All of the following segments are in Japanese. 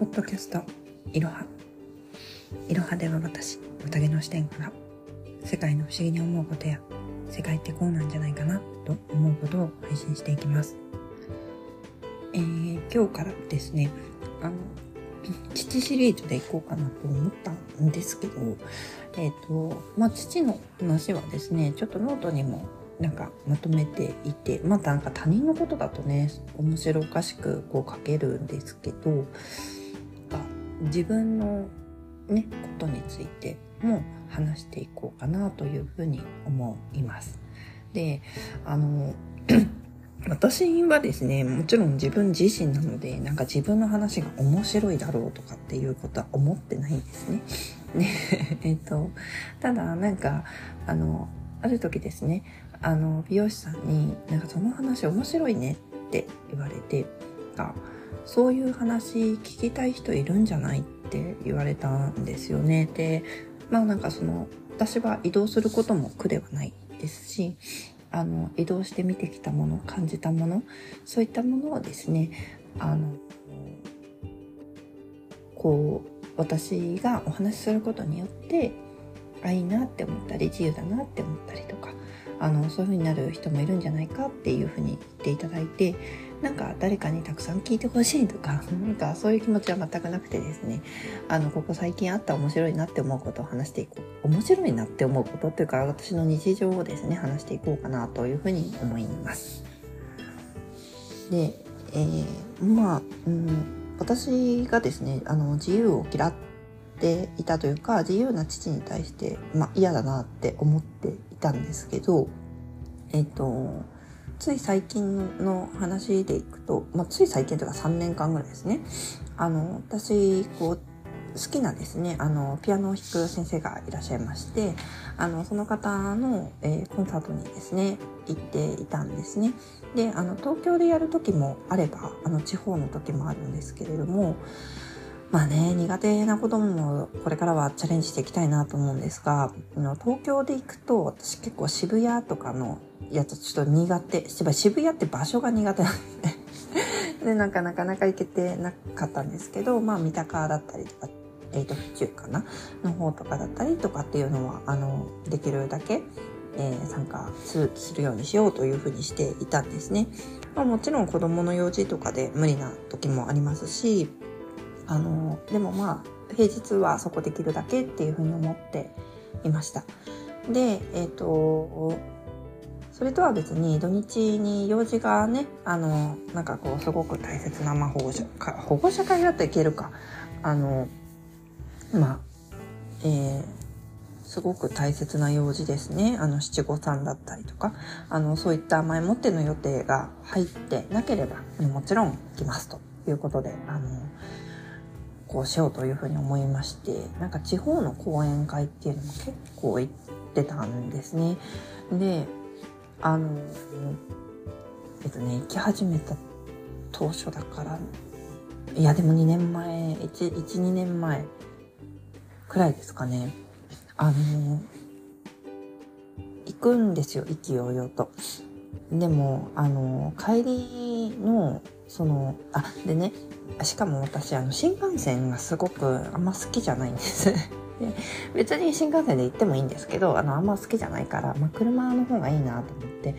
ポッドキャストいろは。いろはでは私宴の視点から世界の不思議に思うことや世界ってこうなんじゃないかなと思うことを配信していきます。えー、今日からですねあの父シリーズでいこうかなと思ったんですけどえっ、ー、とまあ父の話はですねちょっとノートにもなんかまとめていてまたなんか他人のことだとね面白おかしくこう書けるんですけど自分のねことについても話していこうかなというふうに思います。であの 私はですね、もちろん自分自身なので、なんか自分の話が面白いだろうとかっていうことは思ってないんですね。で、えっと、ただなんか、あの、ある時ですね、あの、美容師さんに、なんかその話面白いねって言われて、あ、そういう話聞きたい人いるんじゃないって言われたんですよね。で、まあなんかその、私は移動することも苦ではないですし、あの、移動して見てきたもの、感じたもの、そういったものをですね、あの、こう、私がお話しすることによって、あ、いいなって思ったり、自由だなって思ったりとか、あのそういう風になる人もいるんじゃないかっていう風に言っていただいてなんか誰かにたくさん聞いてほしいとかなんかそういう気持ちは全くなくてですねあのここ最近あった面白いなって思うことを話していこう面白いなって思うことっていうか私の日常をですね話していこうかなというふうに思います。で、えー、まあ、うん、私がですねあの自由を嫌っていたというか自由な父に対して、まあ、嫌だなって思っていたんですけど、えっ、と、つい最近の話でいくと、まあ、つい最近というか3年間ぐらいですね。あの、私、こう、好きなですね、あの、ピアノを弾く先生がいらっしゃいまして、あの、その方の、えー、コンサートにですね、行っていたんですね。で、あの、東京でやる時もあれば、あの、地方の時もあるんですけれども、まあね、苦手なこともこれからはチャレンジしていきたいなと思うんですが、東京で行くと私結構渋谷とかのやつちょっと苦手。渋谷って場所が苦手なんで。で、なんかなかなか行けてなかったんですけど、まあ三鷹だったりとか、えっ、ー、と、府中かな？の方とかだったりとかっていうのは、あの、できるだけ、えー、参加するようにしようというふうにしていたんですね。まあ、もちろん子供の用事とかで無理な時もありますし、あのでもまあ平日はそこできるだけっていうふうに思っていました。でえっ、ー、とそれとは別に土日に用事がねあのなんかこうすごく大切な、まあ、保護者か保護者会だといけるか。あのまあえー、すごく大切な用事ですね。あの、七五三だったりとか、あの、そういった前もっての予定が入ってなければ、もちろん来ますということで、あの、こうしようというふうに思いましてなんか地方の講演会っていうのも結構行ってたんですね。であのえっとね行き始めた当初だからいやでも2年前12年前くらいですかねあの行くんですよ意気揚々と。でもあの帰りのそのあでねしかも私あの新幹線がすごくあんま好きじゃないんです。で別に新幹線で行ってもいいんですけどあのあんま好きじゃないから、まあ、車の方がいいなと思って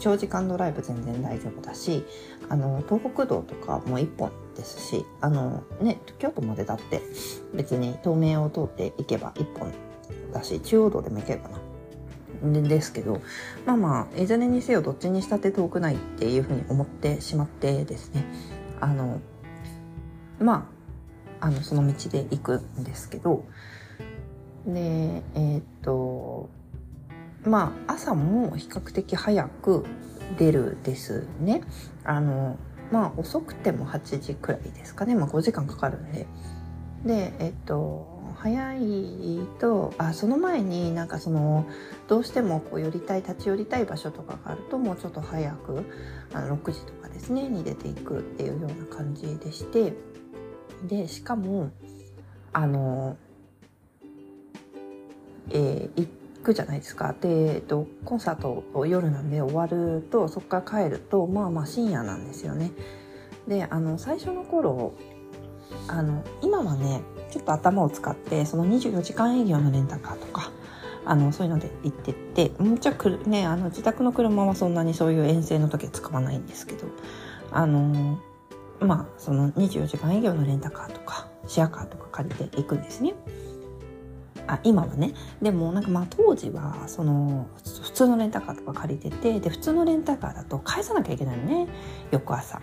長時間ドライブ全然大丈夫だしあの東北道とかも1本ですしあのね京都までだって別に東名を通って行けば1本だし中央道でも行けるかな。ですけどまあまあいずれにせよどっちにしたって遠くないっていうふうに思ってしまってですね。あのまああのその道で行くんですけど。でえっ、とまあ朝も比較的早く出るですね。あのまあ遅くても8時くらいですかね。まあ5時間かかるんで。でえっ、と早いとあその前になんかそのどうしてもこう寄りたい立ち寄りたい場所とかがあるともうちょっと早くあの6時とかですねに出ていくっていうような感じでしてでしかもあのえー、行くじゃないですかで、えっと、コンサートを夜なんで終わるとそこから帰るとまあまあ深夜なんですよね。であの最初の頃あの今はねちょっと頭を使ってその24時間営業のレンタカーとかあのそういうので行ってってもちろんねあの自宅の車はそんなにそういう遠征の時は使わないんですけどあのまあその24時間営業のレンタカーとかシェアカーとか借りていくんですね。あ今はね。でもなんかまあ当時はその普通のレンタカーとか借りててで普通のレンタカーだと返さなきゃいけないのね。翌朝。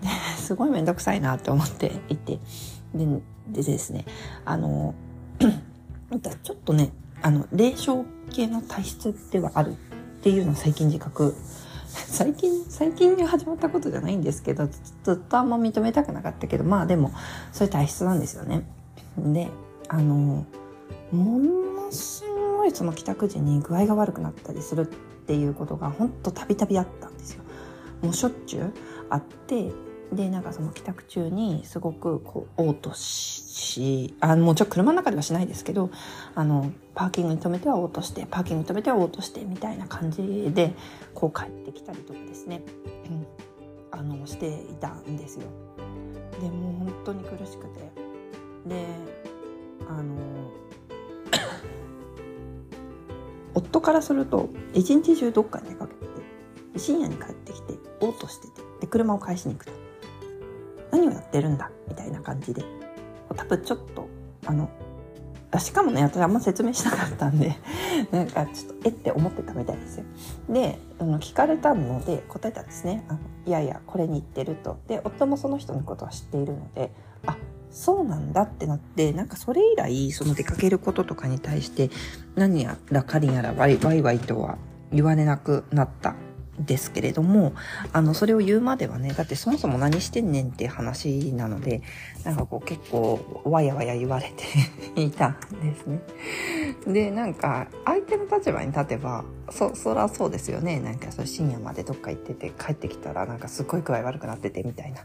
で すごい面倒くさいなって思っていて。ででですねあの ちょっとねあの霊障系の体質ではあるっていうのを最近自覚 最近最近に始まったことじゃないんですけどずっとあんま認めたくなかったけどまあでもそういう体質なんですよね。であのものすごいその帰宅時に具合が悪くなったりするっていうことがほんとたびたびあったんですよ。もうしょっちゅうあってでなんかその帰宅中にすごくこう嘔吐しあもちろん車の中ではしないですけどあのパーキングに止めては嘔吐してパーキングに止めては嘔吐してみたいな感じでこう帰ってきたりとかですね、うん、あのしていたんですよ。でもう本当に苦しくて。であの 夫からすると一日中どっかに出かけて深夜に帰ってきて嘔吐しててで車を返しに行くと。何をやってるんだみたいな感じで多分ちょっとあのしかもね私あんま説明しなかったんで なんかちょっとえって思ってたみたいですよ。であの聞かれたので答えたんですね。あのいやいやこれに行ってると。で夫もその人のことは知っているのであそうなんだってなってなんかそれ以来その出かけることとかに対して何やらかりやらワイワイワイとは言われなくなったですけれども、あの、それを言うまではね、だってそもそも何してんねんって話なので、なんかこう結構わやわや言われていたんですね。で、なんか相手の立場に立てば、そ、そらそうですよね。なんかそ深夜までどっか行ってて帰ってきたらなんかすっごい具合悪くなっててみたいな。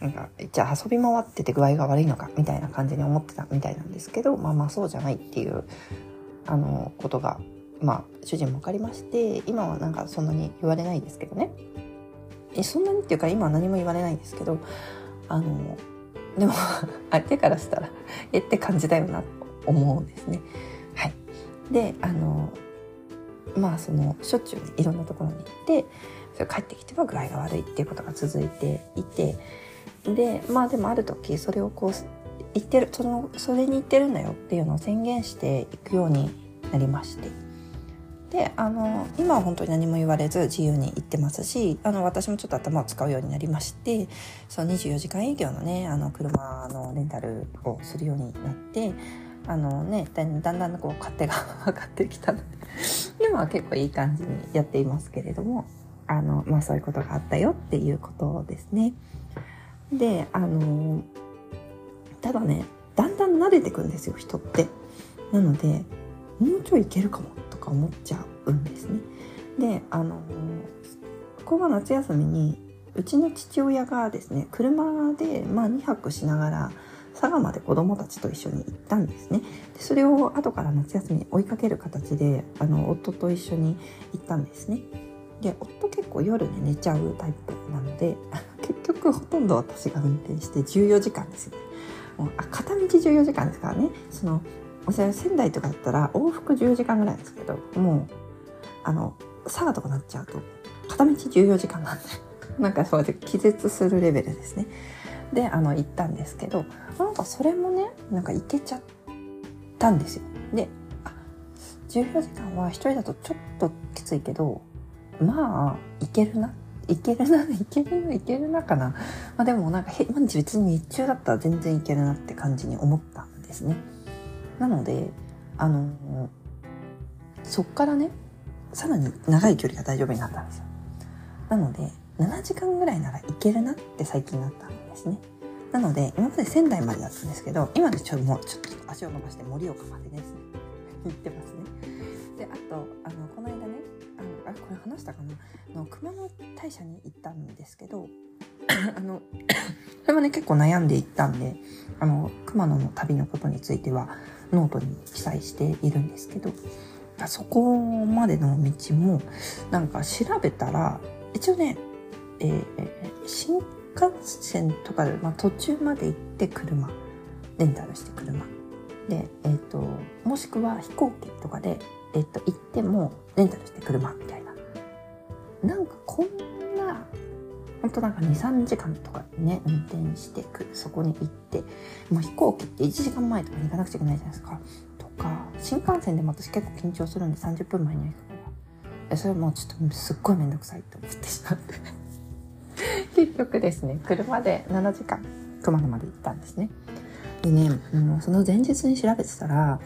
なんか、じゃあ遊び回ってて具合が悪いのかみたいな感じに思ってたみたいなんですけど、まあまあそうじゃないっていう、あの、ことがまあ主人も分かりまして今はなんかそんなに言われないですけどねえそんなにっていうか今は何も言われないんですけどあのでも 相手からしたらえって感じだよなと思うんですね。はい、であのまあそのしょっちゅうねいろんなところに行ってそれ帰ってきては具合が悪いっていうことが続いていてでまあでもある時それをこう言ってるそのそれに言ってるんだよっていうのを宣言していくようになりまして。であの今は本当に何も言われず自由に行ってますしあの私もちょっと頭を使うようになりましてその24時間営業のねあの車のレンタルをするようになってあのねだんだんこう勝手が 分かってきたので今は結構いい感じにやっていますけれどもあの、まあ、そういうことがあったよっていうことですね。であのただねだんだん慣れてくんですよ人って。なのでもうちょいいけるかもか思っちゃうんですね。であのここが夏休みにうちの父親がですね車で、まあ、2泊しながら佐賀まで子供たちと一緒に行ったんですね。でそれを後から夏休みに追いかける形であの夫と一緒に行ったんですね。で夫結構夜ね寝ちゃうタイプなので 結局ほとんど私が運転して14時間ですよね。もうあ片道14時間ですからね。その仙台とかだったら往復10時間ぐらいですけどもうあの佐賀とかなっちゃうと片道14時間なんで なんかそうやって気絶するレベルですねであの行ったんですけどなんかそれもねなんか行けちゃったんですよで14時間は1人だとちょっときついけどまあいけるないけるな、いけるな、いけるなかな。まあでもなんか、まあ、別に日中だったら全然いけるなって感じに思ったんですね。なのであのそっからねさらに長い距離が大丈夫になったんですよ。なので7時間ぐらいならいけるなって最近なったんですね。なので今まで仙台までだったんですけど今でちょっともうちょっと足を伸ばして盛岡までですね。行ってますね。であとあのこの間ねあのあこれ話したかな？の熊野大社に行ったんですけど あの それもね結構悩んでいったんであの熊野の旅のことについてはノートに記載しているんですけどそこまでの道もなんか調べたら一応ね、えー、新幹線とかで、まあ、途中まで行って車レンタルして車。で、えーと、もしくは飛行機とかで、えーと、行ってもレンタルして車みたいな。なんかこんな本当なんか23時間とかね運転してくそこに行ってもう飛行機って1時間前とかに行かなくちゃいけないじゃないですか。とか新幹線でも私結構緊張するんで30分前には行くから。それもうちょっとすっごい面倒くさいと思ってしまって。結局ですね車で7時間熊野まで行ったんですね。でね、うん、その前日に調べてたら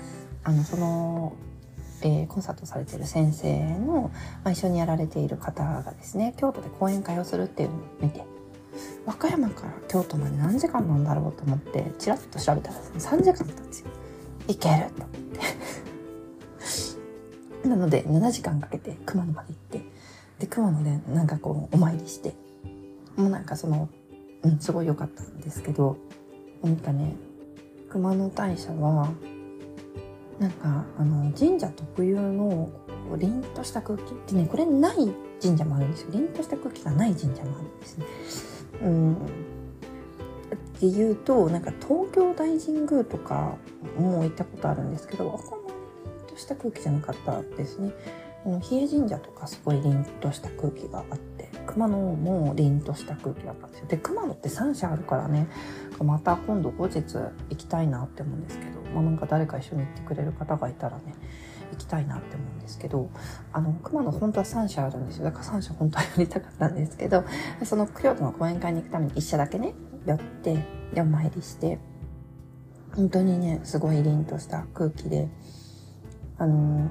あのその、えー、コンサートされてる先生の、まあ、一緒にやられている方がですね京都で講演会をするっていうのを見て和歌山から京都まで何時間なんだろうと思ってちらっと調べたらですね3時間だったんですよ。いけると思って なので7時間かけて熊野まで行ってで熊野でなんかこうお参りしてもうなんかそのうんすごい良かったんですけどなんかね熊野大社はなんかあの神社特有の凛とした空気ってねこれない神社もあるんですよ凛とした空気がない神社もあるんですね。うんっていうとなんか東京大神宮とかも行ったことあるんですけどあんまり凛とした空気じゃなかったですね。比叡神社とかすごい凛とした空気があって熊野も凛とした空気だったんですよで熊野って3社あるからねまた今度後日行きたいなって思うんですけど、まあ、なんか誰か一緒に行ってくれる方がいたらね行きたいなって思うんですけどあの熊野本当は3社あるんですよ。だから3社本当はやりたかったんですけどその京都の講演会に行くために1社だけね寄ってでお参りして本当にねすごい凛とした空気であの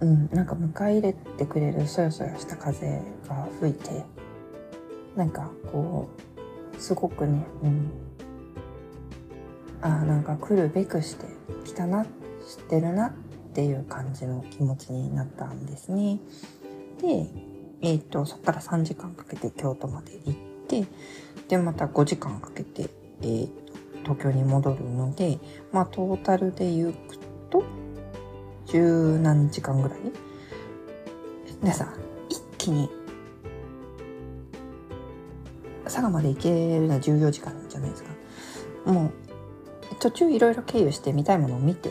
うん、なんか迎え入れてくれるそよそよした風が吹いてなんかこうすごくね、うん、あなんか来るべくして来たな知ってるなっていう感じの気持ちになったんですね。で、えっ、ー、とそっから3時間かけて京都まで行ってでまた5時間かけて、えーと、東京に戻るのでまあトータルで言うと十何時間ぐらい？でさ一気に佐賀まで行けるのは14時間じゃないですかもう途中いろいろ経由して見たいものを見て。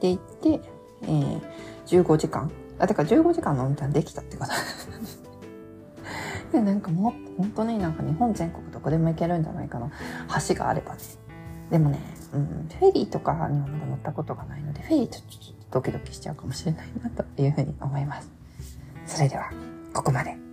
で行って、えー、15時間。あだから15時間の運転できたってこと。でなんかもう本当になんか日本全国どこでも行けるんじゃないかな橋があればね。でもね、うん、フェリーとかにはまだ乗ったことがないのでフェリーとちょっとドキドキしちゃうかもしれないなというふうに思います。それではここまで。